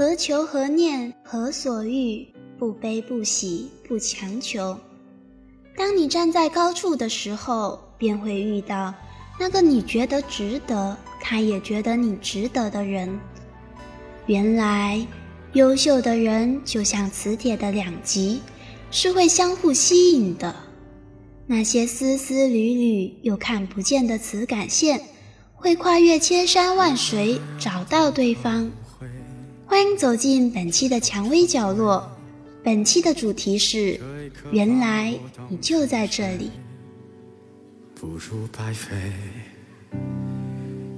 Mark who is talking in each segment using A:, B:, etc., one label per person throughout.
A: 何求何念何所欲？不悲不喜不强求。当你站在高处的时候，便会遇到那个你觉得值得，他也觉得你值得的人。原来，优秀的人就像磁铁的两极，是会相互吸引的。那些丝丝缕缕又看不见的磁感线，会跨越千山万水找到对方。欢迎走进本期的蔷薇角落，本期的主题是：原来你就在这里。
B: 不如白费，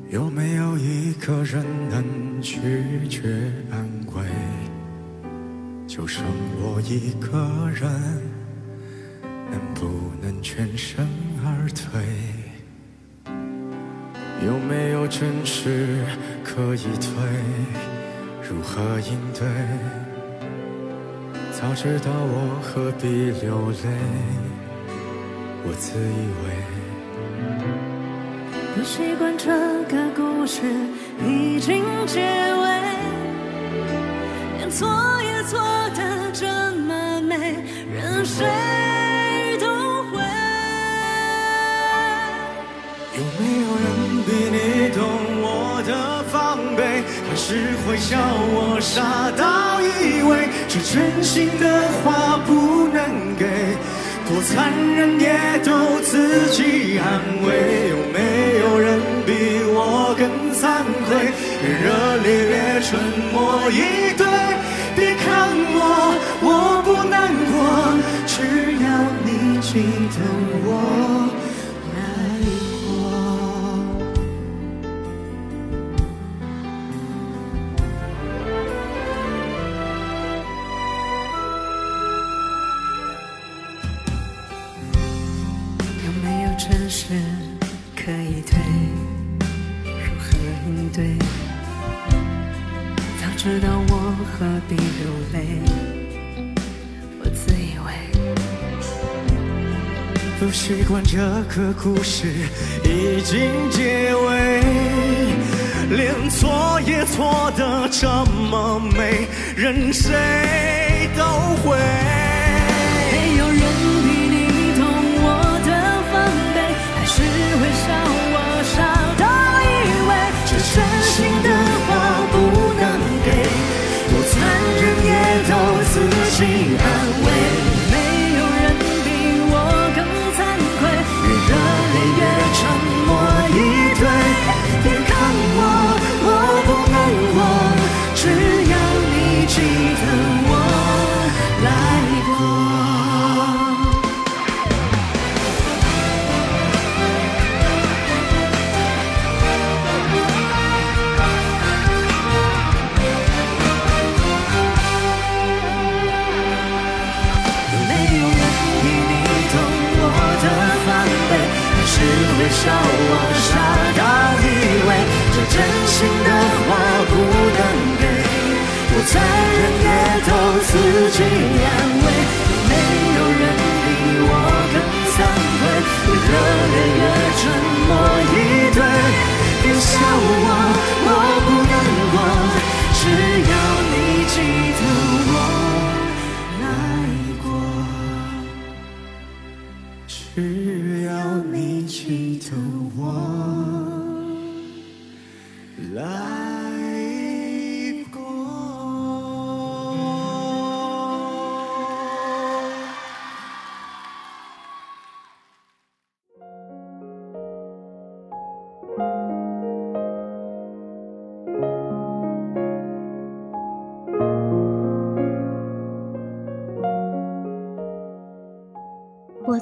B: 有没有一个人能拒绝安慰？就剩我一个人。能不能全身而退？有没有真实可以退？如何应对？早知道我何必流泪？我自以为
C: 不习惯这个故事已经结尾，连错也错得这么美，任谁都会。有没有人比你懂？
B: 只会笑我傻到以为这真心的话不能给，多残忍也都自己安慰。有没有人比我更惭愧？越热烈越沉默以对。别看我，我不难过，只要你记得我。习惯这个故事已经结尾，连错也错得这么美，任谁都会。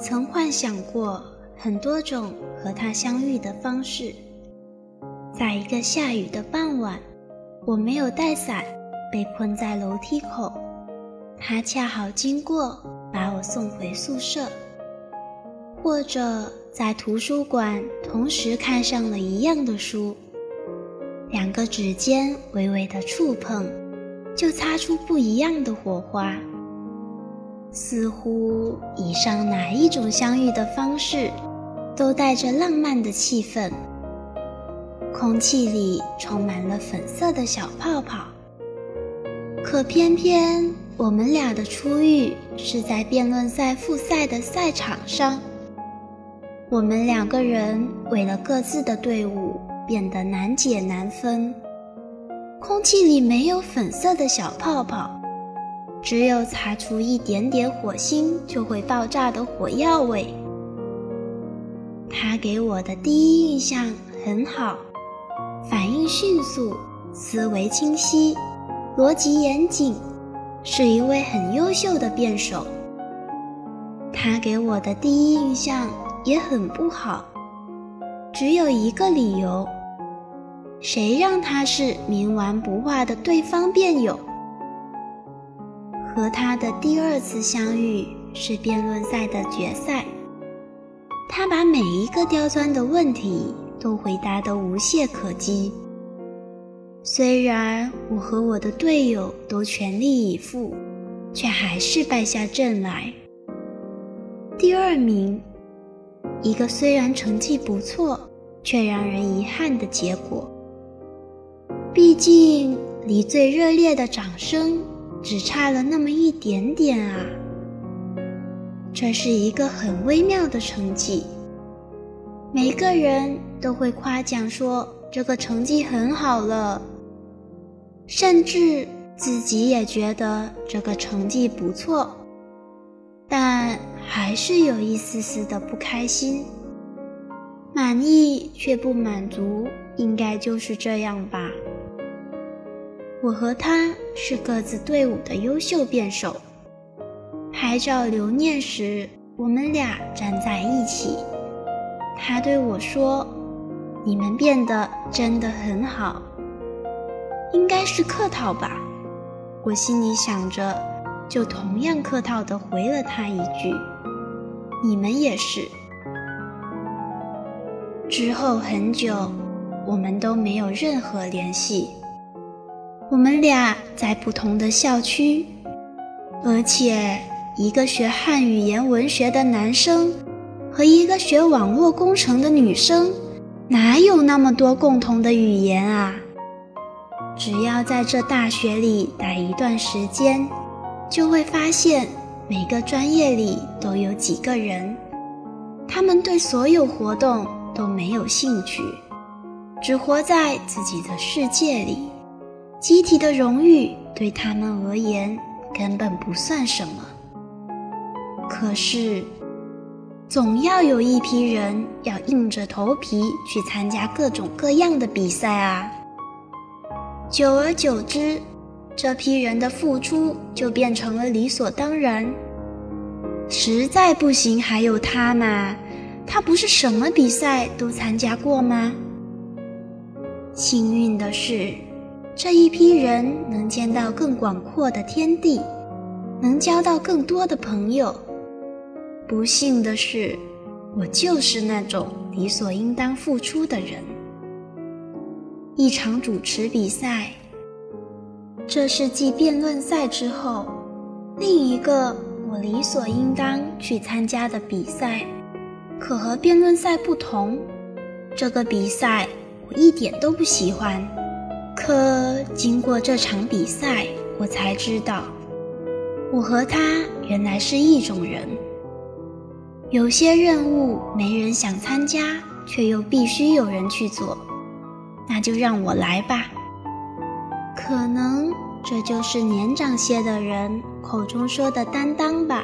A: 曾幻想过很多种和他相遇的方式。在一个下雨的傍晚，我没有带伞，被困在楼梯口，他恰好经过，把我送回宿舍。或者在图书馆同时看上了一样的书，两个指尖微微的触碰，就擦出不一样的火花。似乎以上哪一种相遇的方式，都带着浪漫的气氛。空气里充满了粉色的小泡泡，可偏偏我们俩的初遇是在辩论赛复赛的赛场上。我们两个人为了各自的队伍变得难解难分。空气里没有粉色的小泡泡，只有擦出一点点火星就会爆炸的火药味。他给我的第一印象很好，反应迅速，思维清晰。逻辑严谨，是一位很优秀的辩手。他给我的第一印象也很不好，只有一个理由：谁让他是冥顽不化的对方辩友？和他的第二次相遇是辩论赛的决赛，他把每一个刁钻的问题都回答得无懈可击。虽然我和我的队友都全力以赴，却还是败下阵来。第二名，一个虽然成绩不错，却让人遗憾的结果。毕竟离最热烈的掌声只差了那么一点点啊！这是一个很微妙的成绩，每个人都会夸奖说这个成绩很好了。甚至自己也觉得这个成绩不错，但还是有一丝丝的不开心。满意却不满足，应该就是这样吧。我和他是各自队伍的优秀辩手，拍照留念时，我们俩站在一起。他对我说：“你们变得真的很好。”应该是客套吧，我心里想着，就同样客套地回了他一句：“你们也是。”之后很久，我们都没有任何联系。我们俩在不同的校区，而且一个学汉语言文学的男生和一个学网络工程的女生，哪有那么多共同的语言啊？只要在这大学里待一段时间，就会发现每个专业里都有几个人，他们对所有活动都没有兴趣，只活在自己的世界里。集体的荣誉对他们而言根本不算什么。可是，总要有一批人要硬着头皮去参加各种各样的比赛啊！久而久之，这批人的付出就变成了理所当然。实在不行，还有他嘛？他不是什么比赛都参加过吗？幸运的是，这一批人能见到更广阔的天地，能交到更多的朋友。不幸的是，我就是那种理所应当付出的人。一场主持比赛，这是继辩论赛之后另一个我理所应当去参加的比赛。可和辩论赛不同，这个比赛我一点都不喜欢。可经过这场比赛，我才知道，我和他原来是一种人。有些任务没人想参加，却又必须有人去做。那就让我来吧。可能这就是年长些的人口中说的担当吧。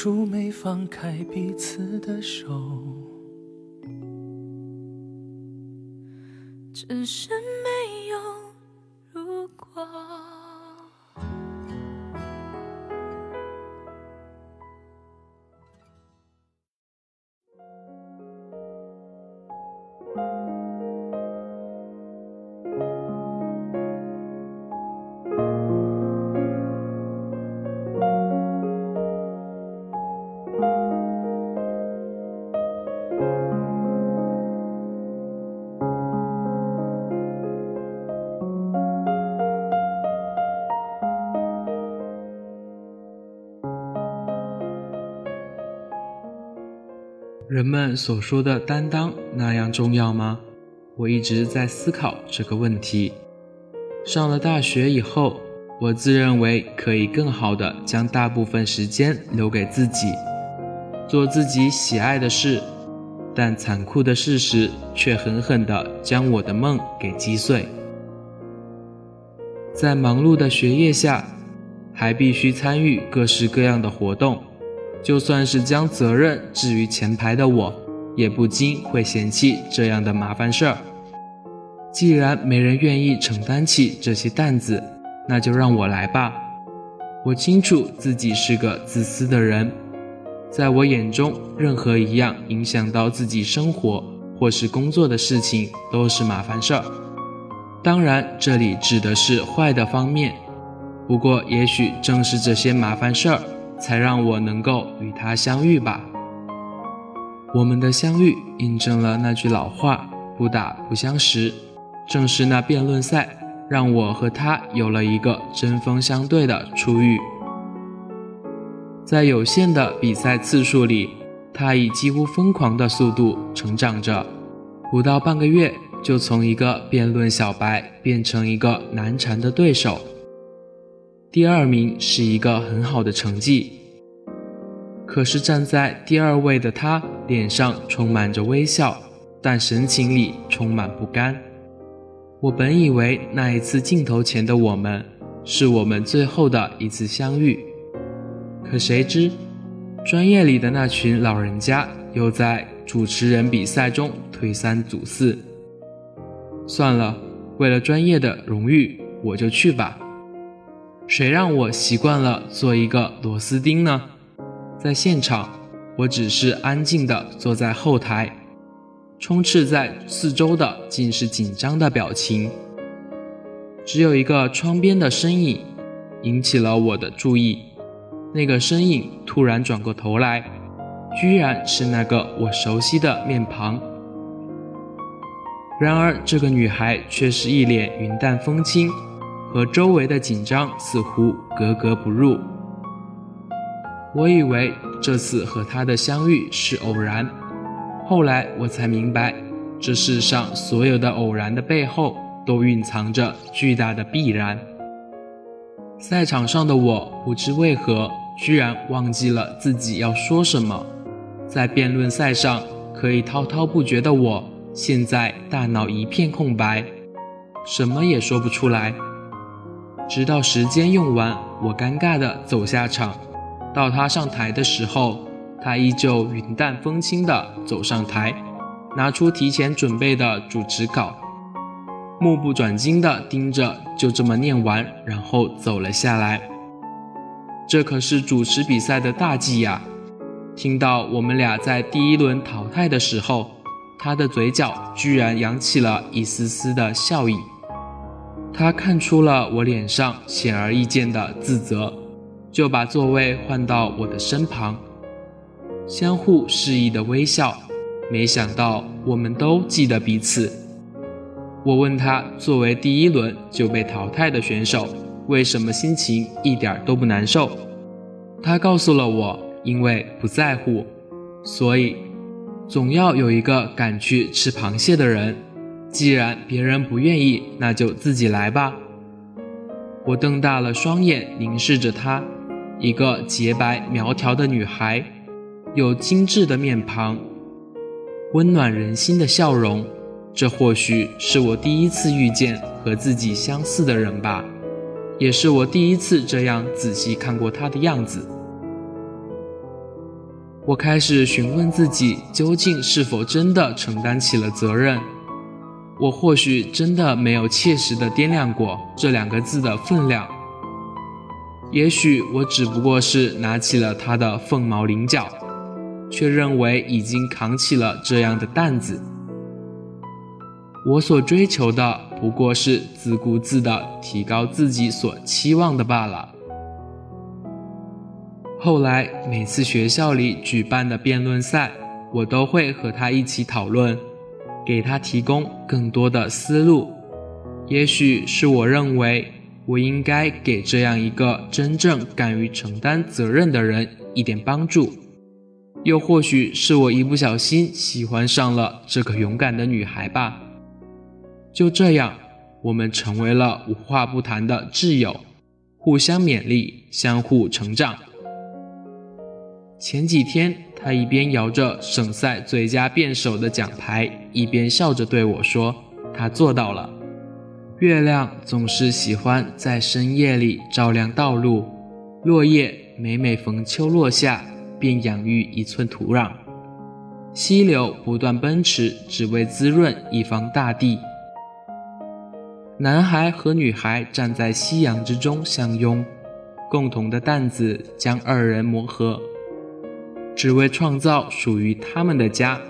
D: 初没放开彼此的手。
C: 只是没有如果。
E: 人们所说的担当那样重要吗？我一直在思考这个问题。上了大学以后，我自认为可以更好的将大部分时间留给自己，做自己喜爱的事。但残酷的事实却狠狠地将我的梦给击碎。在忙碌的学业下，还必须参与各式各样的活动，就算是将责任置于前排的我，也不禁会嫌弃这样的麻烦事儿。既然没人愿意承担起这些担子，那就让我来吧。我清楚自己是个自私的人。在我眼中，任何一样影响到自己生活或是工作的事情都是麻烦事儿。当然，这里指的是坏的方面。不过，也许正是这些麻烦事儿，才让我能够与他相遇吧。我们的相遇印证了那句老话：“不打不相识。”正是那辩论赛，让我和他有了一个针锋相对的初遇。在有限的比赛次数里，他以几乎疯狂的速度成长着，不到半个月就从一个辩论小白变成一个难缠的对手。第二名是一个很好的成绩，可是站在第二位的他脸上充满着微笑，但神情里充满不甘。我本以为那一次镜头前的我们，是我们最后的一次相遇。可谁知，专业里的那群老人家又在主持人比赛中推三阻四。算了，为了专业的荣誉，我就去吧。谁让我习惯了做一个螺丝钉呢？在现场，我只是安静地坐在后台，充斥在四周的尽是紧张的表情。只有一个窗边的身影引起了我的注意。那个身影突然转过头来，居然是那个我熟悉的面庞。然而，这个女孩却是一脸云淡风轻，和周围的紧张似乎格格不入。我以为这次和他的相遇是偶然，后来我才明白，这世上所有的偶然的背后，都蕴藏着巨大的必然。赛场上的我不知为何，居然忘记了自己要说什么。在辩论赛上可以滔滔不绝的我，现在大脑一片空白，什么也说不出来。直到时间用完，我尴尬地走下场。到他上台的时候，他依旧云淡风轻地走上台，拿出提前准备的主持稿。目不转睛地盯着，就这么念完，然后走了下来。这可是主持比赛的大忌呀！听到我们俩在第一轮淘汰的时候，他的嘴角居然扬起了一丝丝的笑意。他看出了我脸上显而易见的自责，就把座位换到我的身旁，相互示意的微笑。没想到我们都记得彼此。我问他，作为第一轮就被淘汰的选手，为什么心情一点都不难受？他告诉了我，因为不在乎，所以总要有一个敢去吃螃蟹的人。既然别人不愿意，那就自己来吧。我瞪大了双眼凝视着她，一个洁白苗条的女孩，有精致的面庞，温暖人心的笑容。这或许是我第一次遇见和自己相似的人吧，也是我第一次这样仔细看过他的样子。我开始询问自己，究竟是否真的承担起了责任？我或许真的没有切实的掂量过这两个字的分量。也许我只不过是拿起了他的凤毛麟角，却认为已经扛起了这样的担子。我所追求的不过是自顾自地提高自己所期望的罢了。后来每次学校里举办的辩论赛，我都会和他一起讨论，给他提供更多的思路。也许是我认为我应该给这样一个真正敢于承担责任的人一点帮助，又或许是我一不小心喜欢上了这个勇敢的女孩吧。就这样，我们成为了无话不谈的挚友，互相勉励，相互成长。前几天，他一边摇着省赛最佳辩手的奖牌，一边笑着对我说：“他做到了。”月亮总是喜欢在深夜里照亮道路，落叶每每逢秋落下，便养育一寸土壤。溪流不断奔驰，只为滋润一方大地。男孩和女孩站在夕阳之中相拥，共同的担子将二人磨合，只为创造属于他们的家。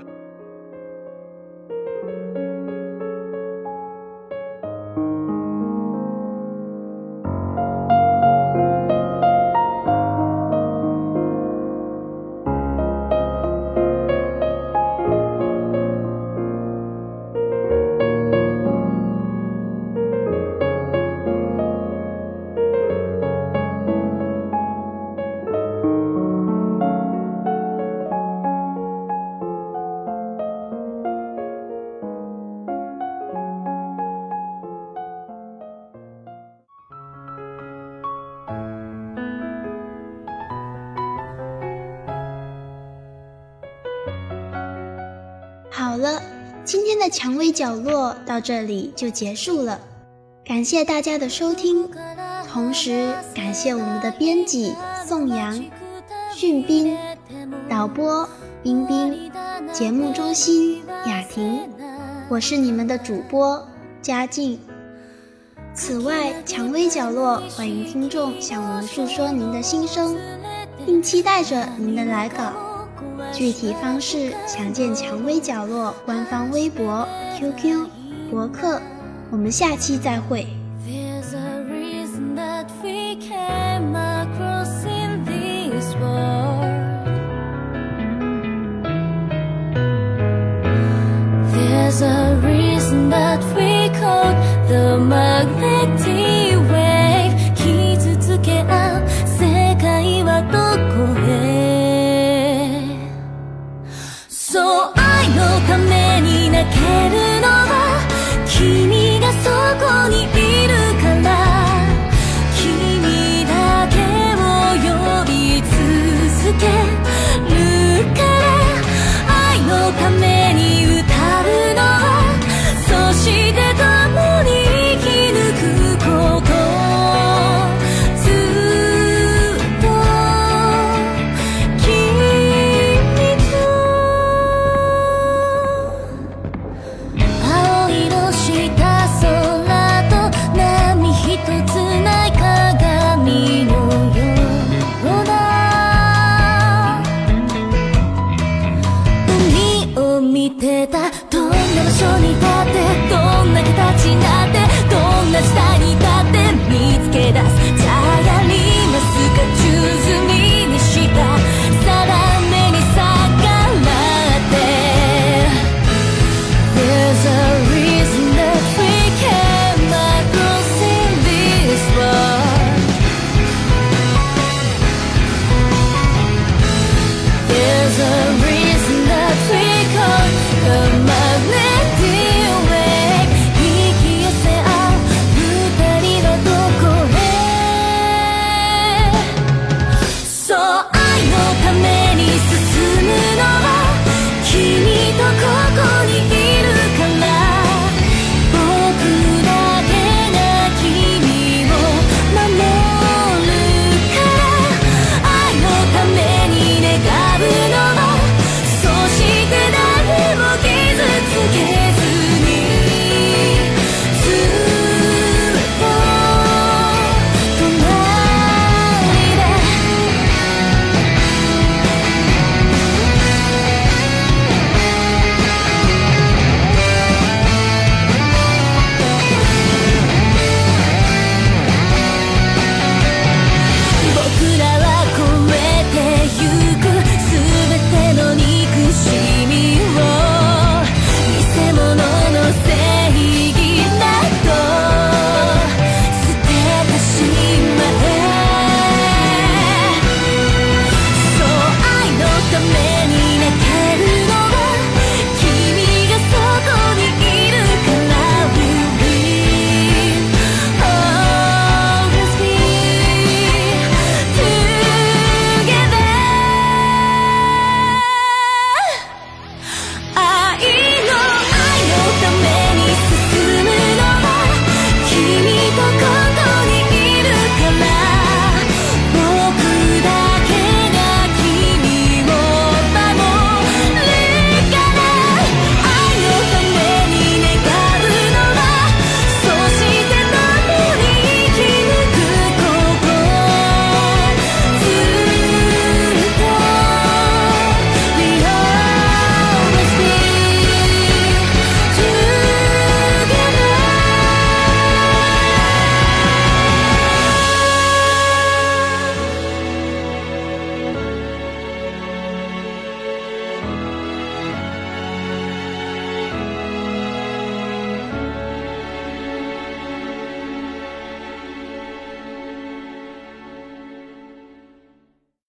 F: 天的蔷薇角落到这里就结束了，感谢大家的收听，同时感谢我们的编辑宋阳、训斌、导播冰冰、节目中心雅婷，我是你们的主播嘉靖。此外，蔷薇角落欢迎听众向我们诉说您的心声，并期待着您的来稿。具体方式：详见蔷薇角落官方微博、QQ、博客。我们下期再会。